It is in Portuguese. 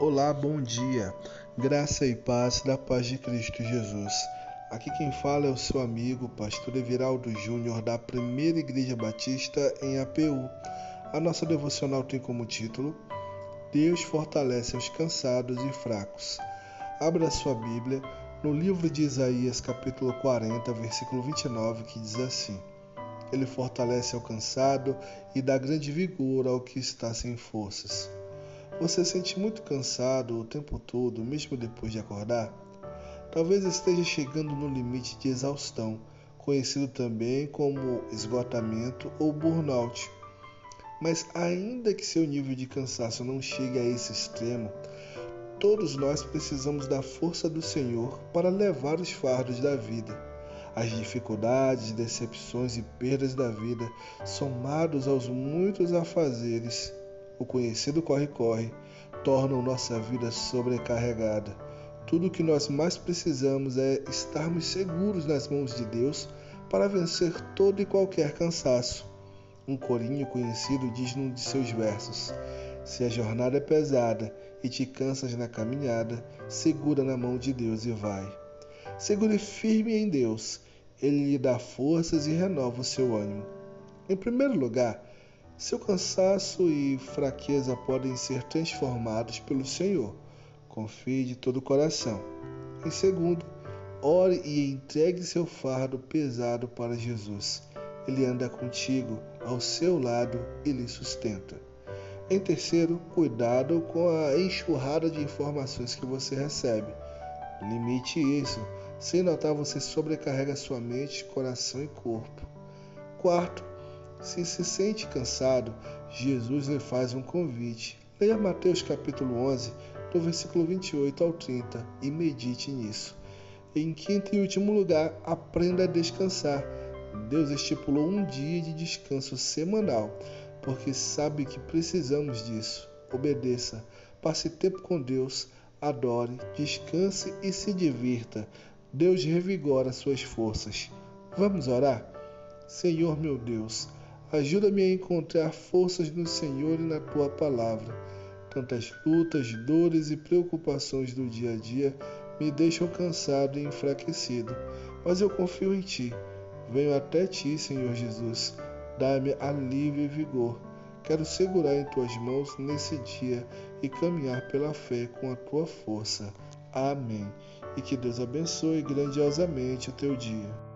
Olá, bom dia. Graça e paz da paz de Cristo Jesus. Aqui quem fala é o seu amigo, pastor Everaldo Júnior, da Primeira Igreja Batista em APU. A nossa devocional tem como título Deus fortalece os cansados e fracos. Abra sua Bíblia no livro de Isaías, capítulo 40, versículo 29, que diz assim: Ele fortalece ao cansado e dá grande vigor ao que está sem forças. Você sente muito cansado o tempo todo, mesmo depois de acordar? Talvez esteja chegando no limite de exaustão, conhecido também como esgotamento ou burnout. Mas, ainda que seu nível de cansaço não chegue a esse extremo, todos nós precisamos da força do Senhor para levar os fardos da vida. As dificuldades, decepções e perdas da vida, somados aos muitos afazeres, o conhecido corre-corre, tornam nossa vida sobrecarregada. Tudo o que nós mais precisamos é estarmos seguros nas mãos de Deus para vencer todo e qualquer cansaço. Um corinho conhecido diz num de seus versos: Se a jornada é pesada e te cansas na caminhada, segura na mão de Deus e vai. Segure firme em Deus, Ele lhe dá forças e renova o seu ânimo. Em primeiro lugar, seu cansaço e fraqueza podem ser transformados pelo Senhor. Confie de todo o coração. Em segundo, ore e entregue seu fardo pesado para Jesus. Ele anda contigo, ao seu lado e lhe sustenta. Em terceiro, cuidado com a enxurrada de informações que você recebe. Limite isso. Sem notar, você sobrecarrega sua mente, coração e corpo. Quarto, se se sente cansado, Jesus lhe faz um convite. Leia Mateus capítulo 11, do versículo 28 ao 30 e medite nisso. Em quinto e último lugar, aprenda a descansar. Deus estipulou um dia de descanso semanal, porque sabe que precisamos disso. Obedeça, passe tempo com Deus, adore, descanse e se divirta. Deus revigora suas forças. Vamos orar? Senhor meu Deus, Ajuda-me a encontrar forças no Senhor e na tua palavra. Tantas lutas, dores e preocupações do dia a dia me deixam cansado e enfraquecido, mas eu confio em ti. Venho até ti, Senhor Jesus. Dá-me alívio e vigor. Quero segurar em tuas mãos nesse dia e caminhar pela fé com a tua força. Amém. E que Deus abençoe grandiosamente o teu dia.